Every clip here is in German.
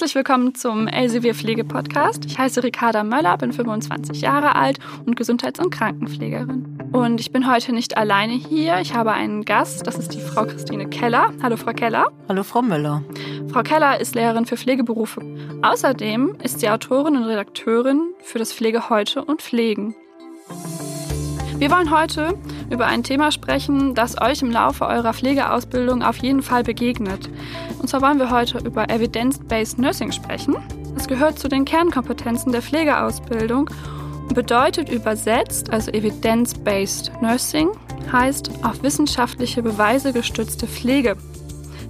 Herzlich willkommen zum Elsevier Pflege Podcast. Ich heiße Ricarda Möller, bin 25 Jahre alt und Gesundheits- und Krankenpflegerin. Und ich bin heute nicht alleine hier. Ich habe einen Gast, das ist die Frau Christine Keller. Hallo Frau Keller. Hallo Frau Möller. Frau Keller ist Lehrerin für Pflegeberufe. Außerdem ist sie Autorin und Redakteurin für das Pflege heute und Pflegen. Wir wollen heute über ein Thema sprechen, das euch im Laufe eurer Pflegeausbildung auf jeden Fall begegnet. Und zwar wollen wir heute über Evidence-Based Nursing sprechen. Es gehört zu den Kernkompetenzen der Pflegeausbildung und bedeutet übersetzt, also Evidence-Based Nursing, heißt auf wissenschaftliche Beweise gestützte Pflege.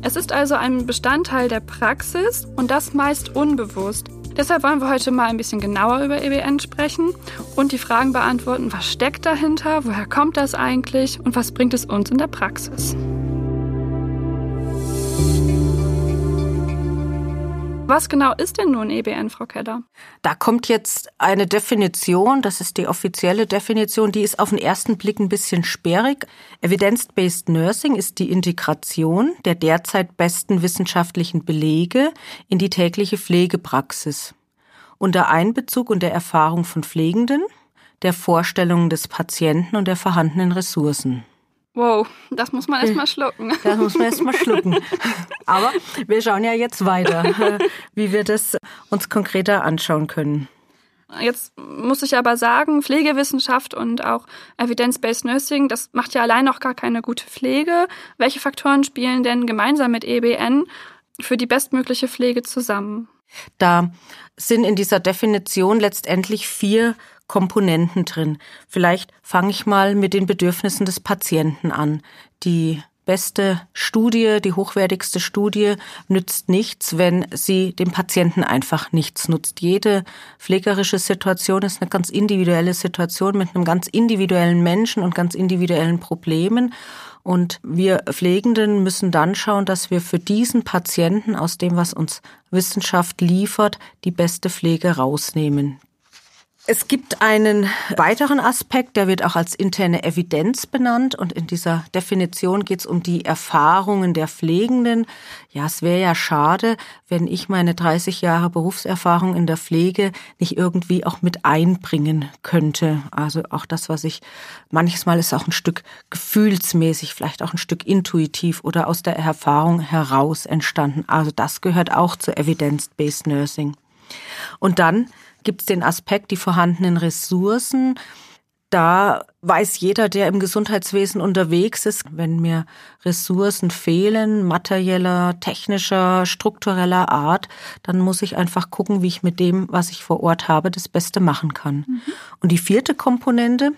Es ist also ein Bestandteil der Praxis und das meist unbewusst. Deshalb wollen wir heute mal ein bisschen genauer über EBN sprechen und die Fragen beantworten, was steckt dahinter, woher kommt das eigentlich und was bringt es uns in der Praxis. Was genau ist denn nun EBN, Frau Keller? Da kommt jetzt eine Definition, das ist die offizielle Definition, die ist auf den ersten Blick ein bisschen sperrig. Evidence-Based Nursing ist die Integration der derzeit besten wissenschaftlichen Belege in die tägliche Pflegepraxis. Unter Einbezug und der Erfahrung von Pflegenden, der Vorstellungen des Patienten und der vorhandenen Ressourcen. Wow, das muss man erstmal schlucken. Das muss man erstmal schlucken. Aber wir schauen ja jetzt weiter, wie wir das uns konkreter anschauen können. Jetzt muss ich aber sagen, Pflegewissenschaft und auch Evidence-Based Nursing, das macht ja allein noch gar keine gute Pflege. Welche Faktoren spielen denn gemeinsam mit EBN für die bestmögliche Pflege zusammen? Da sind in dieser Definition letztendlich vier Komponenten drin. Vielleicht fange ich mal mit den Bedürfnissen des Patienten an. Die beste Studie, die hochwertigste Studie nützt nichts, wenn sie dem Patienten einfach nichts nutzt. Jede pflegerische Situation ist eine ganz individuelle Situation mit einem ganz individuellen Menschen und ganz individuellen Problemen. Und wir Pflegenden müssen dann schauen, dass wir für diesen Patienten aus dem, was uns Wissenschaft liefert, die beste Pflege rausnehmen. Es gibt einen weiteren Aspekt, der wird auch als interne Evidenz benannt und in dieser Definition geht es um die Erfahrungen der Pflegenden. Ja, es wäre ja schade, wenn ich meine 30 Jahre Berufserfahrung in der Pflege nicht irgendwie auch mit einbringen könnte. Also auch das, was ich manches Mal ist auch ein Stück gefühlsmäßig, vielleicht auch ein Stück intuitiv oder aus der Erfahrung heraus entstanden. Also das gehört auch zu Evidence-Based Nursing. Und dann gibt es den Aspekt, die vorhandenen Ressourcen. Da weiß jeder, der im Gesundheitswesen unterwegs ist, wenn mir Ressourcen fehlen, materieller, technischer, struktureller Art, dann muss ich einfach gucken, wie ich mit dem, was ich vor Ort habe, das Beste machen kann. Mhm. Und die vierte Komponente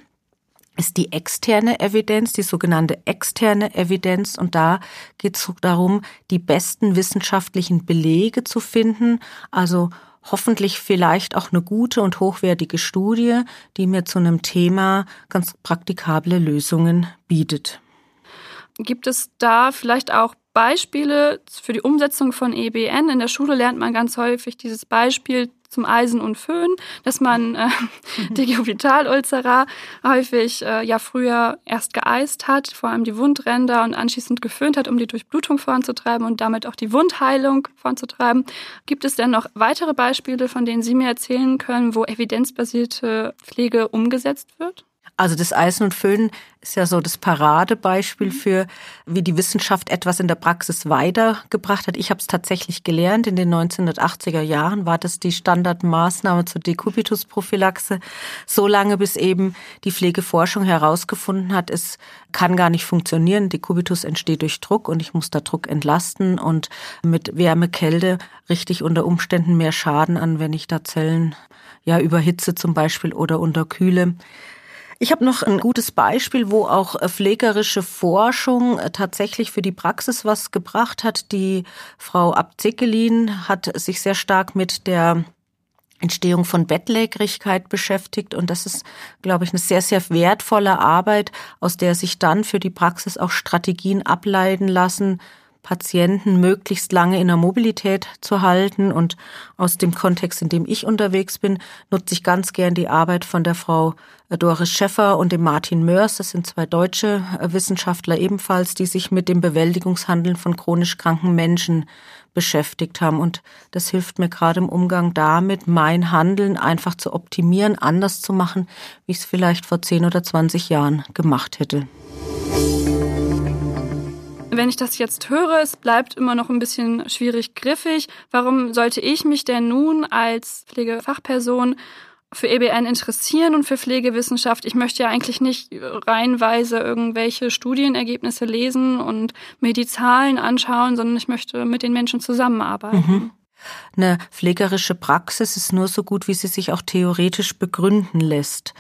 ist die externe Evidenz, die sogenannte externe Evidenz. Und da geht es darum, die besten wissenschaftlichen Belege zu finden, also hoffentlich vielleicht auch eine gute und hochwertige Studie, die mir zu einem Thema ganz praktikable Lösungen bietet. Gibt es da vielleicht auch Beispiele für die Umsetzung von EBN? In der Schule lernt man ganz häufig dieses Beispiel zum Eisen und Föhn, dass man äh, die Vitalulcera häufig äh, ja früher erst geeist hat, vor allem die Wundränder und anschließend geföhnt hat, um die Durchblutung voranzutreiben und damit auch die Wundheilung voranzutreiben. Gibt es denn noch weitere Beispiele, von denen Sie mir erzählen können, wo evidenzbasierte Pflege umgesetzt wird? Also das Eisen und Föhn ist ja so das Paradebeispiel mhm. für, wie die Wissenschaft etwas in der Praxis weitergebracht hat. Ich habe es tatsächlich gelernt. In den 1980er Jahren war das die Standardmaßnahme zur Dekubitusprophylaxe. So lange, bis eben die Pflegeforschung herausgefunden hat, es kann gar nicht funktionieren. Dekubitus entsteht durch Druck und ich muss da Druck entlasten und mit Wärme, Kälte richtig unter Umständen mehr Schaden an, wenn ich da Zellen ja überhitze zum Beispiel oder unterkühle. Ich habe noch ein gutes Beispiel, wo auch äh, pflegerische Forschung äh, tatsächlich für die Praxis was gebracht hat. Die Frau Abzekelin hat sich sehr stark mit der Entstehung von Bettlägerigkeit beschäftigt. Und das ist, glaube ich, eine sehr, sehr wertvolle Arbeit, aus der sich dann für die Praxis auch Strategien ableiten lassen, Patienten möglichst lange in der Mobilität zu halten. Und aus dem Kontext, in dem ich unterwegs bin, nutze ich ganz gern die Arbeit von der Frau Doris Schäffer und dem Martin Mörs. Das sind zwei deutsche Wissenschaftler ebenfalls, die sich mit dem Bewältigungshandeln von chronisch kranken Menschen beschäftigt haben. Und das hilft mir gerade im Umgang damit, mein Handeln einfach zu optimieren, anders zu machen, wie ich es vielleicht vor 10 oder 20 Jahren gemacht hätte. Wenn ich das jetzt höre, es bleibt immer noch ein bisschen schwierig griffig. Warum sollte ich mich denn nun als Pflegefachperson für EBN interessieren und für Pflegewissenschaft. Ich möchte ja eigentlich nicht reihenweise irgendwelche Studienergebnisse lesen und mir die Zahlen anschauen, sondern ich möchte mit den Menschen zusammenarbeiten. Mhm. Eine pflegerische Praxis ist nur so gut, wie sie sich auch theoretisch begründen lässt.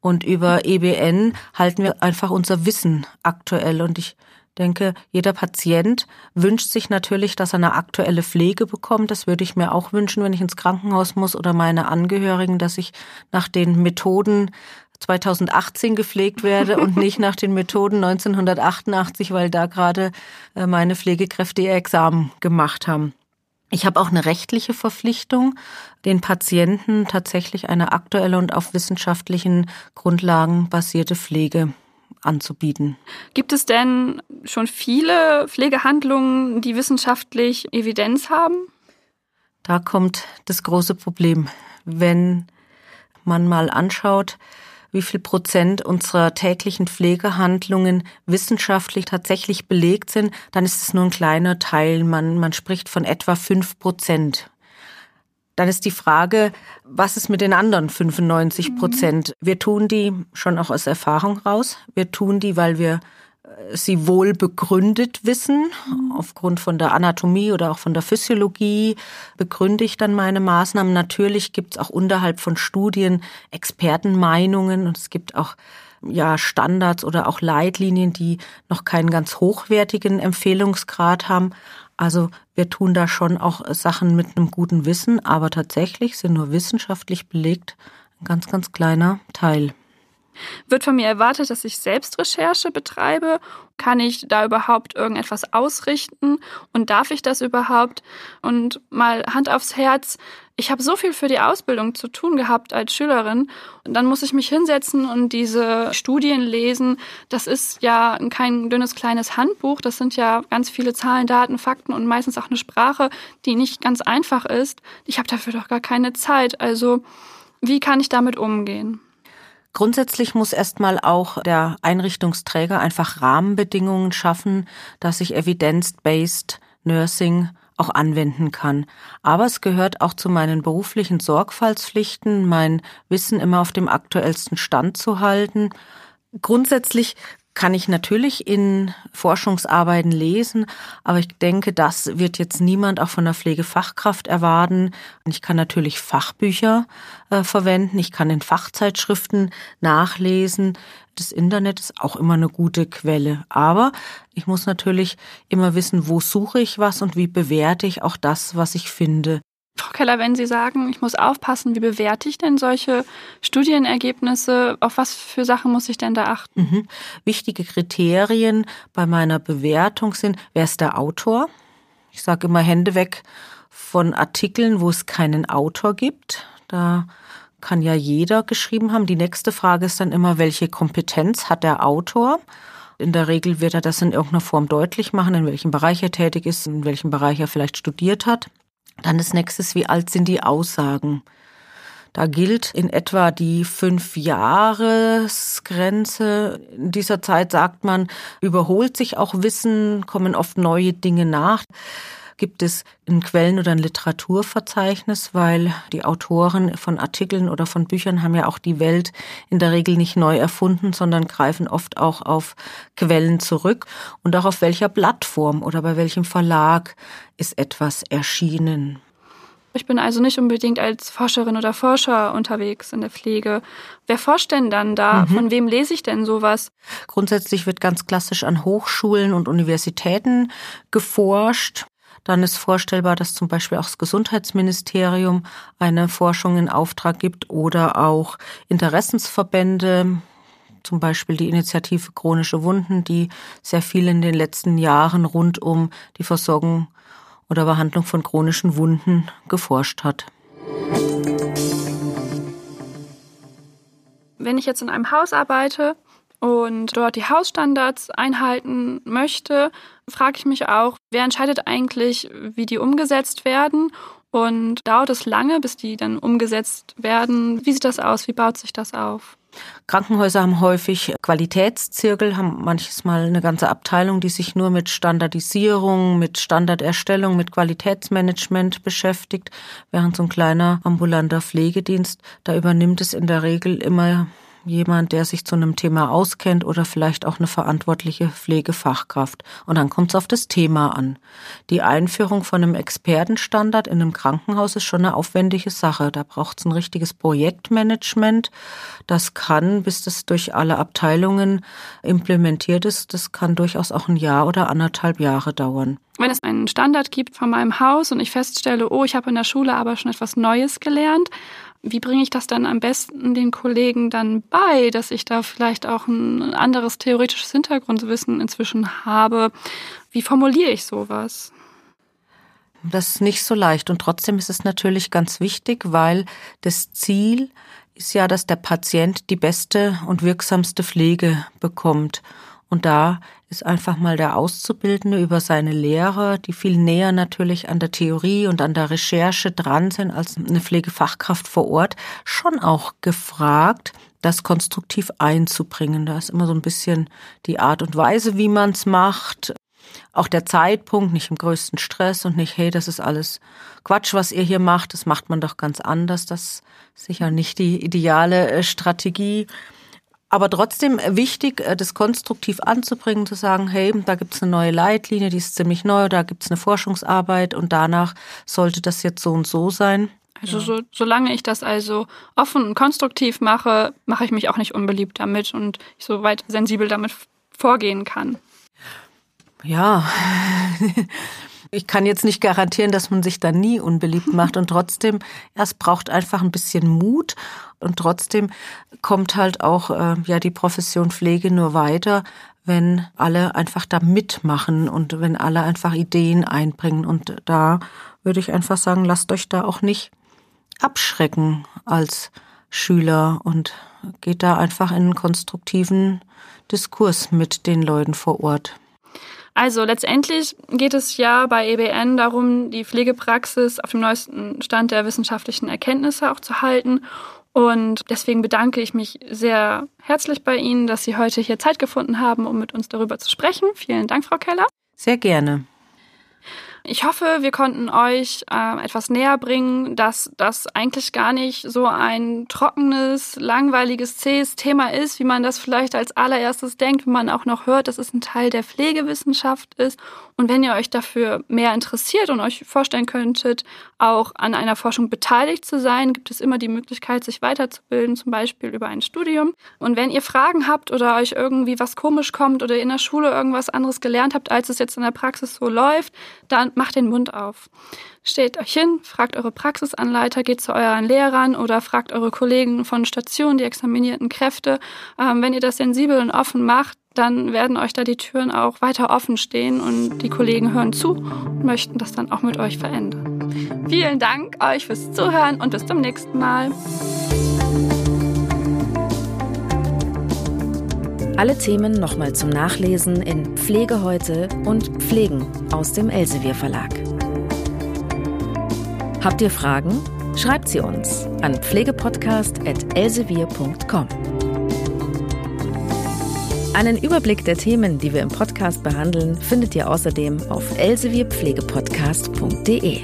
Und über EBN halten wir einfach unser Wissen aktuell. Und ich denke, jeder Patient wünscht sich natürlich, dass er eine aktuelle Pflege bekommt. Das würde ich mir auch wünschen, wenn ich ins Krankenhaus muss oder meine Angehörigen, dass ich nach den Methoden 2018 gepflegt werde und nicht nach den Methoden 1988, weil da gerade äh, meine Pflegekräfte ihr Examen gemacht haben. Ich habe auch eine rechtliche Verpflichtung, den Patienten tatsächlich eine aktuelle und auf wissenschaftlichen Grundlagen basierte Pflege anzubieten. Gibt es denn schon viele Pflegehandlungen, die wissenschaftlich Evidenz haben? Da kommt das große Problem. Wenn man mal anschaut, wie viel Prozent unserer täglichen Pflegehandlungen wissenschaftlich tatsächlich belegt sind, dann ist es nur ein kleiner Teil. Man, man spricht von etwa fünf Prozent. Dann ist die Frage, was ist mit den anderen 95 Prozent? Wir tun die schon auch aus Erfahrung raus. Wir tun die, weil wir äh, sie wohl begründet wissen. Aufgrund von der Anatomie oder auch von der Physiologie begründe ich dann meine Maßnahmen. Natürlich gibt es auch unterhalb von Studien Expertenmeinungen und es gibt auch ja, Standards oder auch Leitlinien, die noch keinen ganz hochwertigen Empfehlungsgrad haben. Also wir tun da schon auch Sachen mit einem guten Wissen, aber tatsächlich sind nur wissenschaftlich belegt ein ganz, ganz kleiner Teil. Wird von mir erwartet, dass ich Selbstrecherche betreibe? Kann ich da überhaupt irgendetwas ausrichten? Und darf ich das überhaupt? Und mal Hand aufs Herz, ich habe so viel für die Ausbildung zu tun gehabt als Schülerin. Und dann muss ich mich hinsetzen und diese Studien lesen. Das ist ja kein dünnes kleines Handbuch. Das sind ja ganz viele Zahlen, Daten, Fakten und meistens auch eine Sprache, die nicht ganz einfach ist. Ich habe dafür doch gar keine Zeit. Also wie kann ich damit umgehen? Grundsätzlich muss erstmal auch der Einrichtungsträger einfach Rahmenbedingungen schaffen, dass sich evidence-based Nursing auch anwenden kann. Aber es gehört auch zu meinen beruflichen Sorgfaltspflichten, mein Wissen immer auf dem aktuellsten Stand zu halten. Grundsätzlich kann ich natürlich in Forschungsarbeiten lesen, aber ich denke, das wird jetzt niemand auch von der Pflegefachkraft erwarten. Ich kann natürlich Fachbücher äh, verwenden, ich kann in Fachzeitschriften nachlesen. Das Internet ist auch immer eine gute Quelle, aber ich muss natürlich immer wissen, wo suche ich was und wie bewerte ich auch das, was ich finde. Frau Keller, wenn Sie sagen, ich muss aufpassen, wie bewerte ich denn solche Studienergebnisse? Auf was für Sachen muss ich denn da achten? Mhm. Wichtige Kriterien bei meiner Bewertung sind, wer ist der Autor? Ich sage immer Hände weg von Artikeln, wo es keinen Autor gibt. Da kann ja jeder geschrieben haben. Die nächste Frage ist dann immer, welche Kompetenz hat der Autor? In der Regel wird er das in irgendeiner Form deutlich machen, in welchem Bereich er tätig ist, in welchem Bereich er vielleicht studiert hat. Dann das nächste, wie alt sind die Aussagen? Da gilt in etwa die Fünf-Jahres-Grenze. In dieser Zeit sagt man, überholt sich auch Wissen, kommen oft neue Dinge nach gibt es ein Quellen- oder ein Literaturverzeichnis, weil die Autoren von Artikeln oder von Büchern haben ja auch die Welt in der Regel nicht neu erfunden, sondern greifen oft auch auf Quellen zurück und auch auf welcher Plattform oder bei welchem Verlag ist etwas erschienen. Ich bin also nicht unbedingt als Forscherin oder Forscher unterwegs in der Pflege. Wer forscht denn dann da? Mhm. Von wem lese ich denn sowas? Grundsätzlich wird ganz klassisch an Hochschulen und Universitäten geforscht. Dann ist vorstellbar, dass zum Beispiel auch das Gesundheitsministerium eine Forschung in Auftrag gibt oder auch Interessensverbände, zum Beispiel die Initiative Chronische Wunden, die sehr viel in den letzten Jahren rund um die Versorgung oder Behandlung von chronischen Wunden geforscht hat. Wenn ich jetzt in einem Haus arbeite, und dort die Hausstandards einhalten möchte, frage ich mich auch, wer entscheidet eigentlich, wie die umgesetzt werden und dauert es lange, bis die dann umgesetzt werden? Wie sieht das aus? Wie baut sich das auf? Krankenhäuser haben häufig Qualitätszirkel, haben manches Mal eine ganze Abteilung, die sich nur mit Standardisierung, mit Standarderstellung, mit Qualitätsmanagement beschäftigt, während so ein kleiner ambulanter Pflegedienst, da übernimmt es in der Regel immer jemand, der sich zu einem Thema auskennt oder vielleicht auch eine verantwortliche Pflegefachkraft. Und dann kommt es auf das Thema an. Die Einführung von einem Expertenstandard in einem Krankenhaus ist schon eine aufwendige Sache. Da braucht es ein richtiges Projektmanagement. Das kann, bis das durch alle Abteilungen implementiert ist, das kann durchaus auch ein Jahr oder anderthalb Jahre dauern. Wenn es einen Standard gibt von meinem Haus und ich feststelle, oh, ich habe in der Schule aber schon etwas Neues gelernt wie bringe ich das dann am besten den Kollegen dann bei, dass ich da vielleicht auch ein anderes theoretisches Hintergrundwissen inzwischen habe? Wie formuliere ich sowas? Das ist nicht so leicht und trotzdem ist es natürlich ganz wichtig, weil das Ziel ist ja, dass der Patient die beste und wirksamste Pflege bekommt. Und da ist einfach mal der Auszubildende über seine Lehrer, die viel näher natürlich an der Theorie und an der Recherche dran sind als eine Pflegefachkraft vor Ort, schon auch gefragt, das konstruktiv einzubringen. Da ist immer so ein bisschen die Art und Weise, wie man es macht. Auch der Zeitpunkt, nicht im größten Stress und nicht, hey, das ist alles Quatsch, was ihr hier macht, das macht man doch ganz anders. Das ist sicher nicht die ideale äh, Strategie aber trotzdem wichtig, äh, das konstruktiv anzubringen, zu sagen, hey, da gibt's eine neue Leitlinie, die ist ziemlich neu, da gibt's eine Forschungsarbeit und danach sollte das jetzt so und so sein. Also so, solange ich das also offen und konstruktiv mache, mache ich mich auch nicht unbeliebt damit und ich so weit sensibel damit vorgehen kann. Ja, ich kann jetzt nicht garantieren, dass man sich da nie unbeliebt macht und trotzdem, ja, es braucht einfach ein bisschen Mut und trotzdem kommt halt auch äh, ja die Profession Pflege nur weiter, wenn alle einfach da mitmachen und wenn alle einfach Ideen einbringen. Und da würde ich einfach sagen, lasst euch da auch nicht abschrecken als Schüler und geht da einfach in einen konstruktiven Diskurs mit den Leuten vor Ort. Also letztendlich geht es ja bei EBN darum, die Pflegepraxis auf dem neuesten Stand der wissenschaftlichen Erkenntnisse auch zu halten und deswegen bedanke ich mich sehr herzlich bei Ihnen, dass Sie heute hier Zeit gefunden haben, um mit uns darüber zu sprechen. Vielen Dank, Frau Keller. Sehr gerne. Ich hoffe, wir konnten euch äh, etwas näher bringen, dass das eigentlich gar nicht so ein trockenes, langweiliges, zähes Thema ist, wie man das vielleicht als allererstes denkt, wenn man auch noch hört, dass es ein Teil der Pflegewissenschaft ist. Und wenn ihr euch dafür mehr interessiert und euch vorstellen könntet, auch an einer Forschung beteiligt zu sein, gibt es immer die Möglichkeit, sich weiterzubilden, zum Beispiel über ein Studium. Und wenn ihr Fragen habt oder euch irgendwie was komisch kommt oder in der Schule irgendwas anderes gelernt habt, als es jetzt in der Praxis so läuft, dann macht den Mund auf. Steht euch hin, fragt eure Praxisanleiter, geht zu euren Lehrern oder fragt eure Kollegen von Stationen, die examinierten Kräfte. Ähm, wenn ihr das sensibel und offen macht, dann werden euch da die Türen auch weiter offen stehen und die Kollegen hören zu und möchten das dann auch mit euch verändern. Vielen Dank euch fürs Zuhören und bis zum nächsten Mal. Alle Themen nochmal zum Nachlesen in Pflege heute und Pflegen aus dem Elsevier Verlag. Habt ihr Fragen? Schreibt sie uns an pflegepodcast.elsevier.com. Einen Überblick der Themen, die wir im Podcast behandeln, findet ihr außerdem auf elsevierpflegepodcast.de.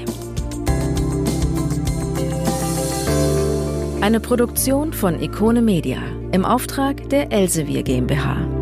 Eine Produktion von Ikone Media im Auftrag der Elsevier GmbH.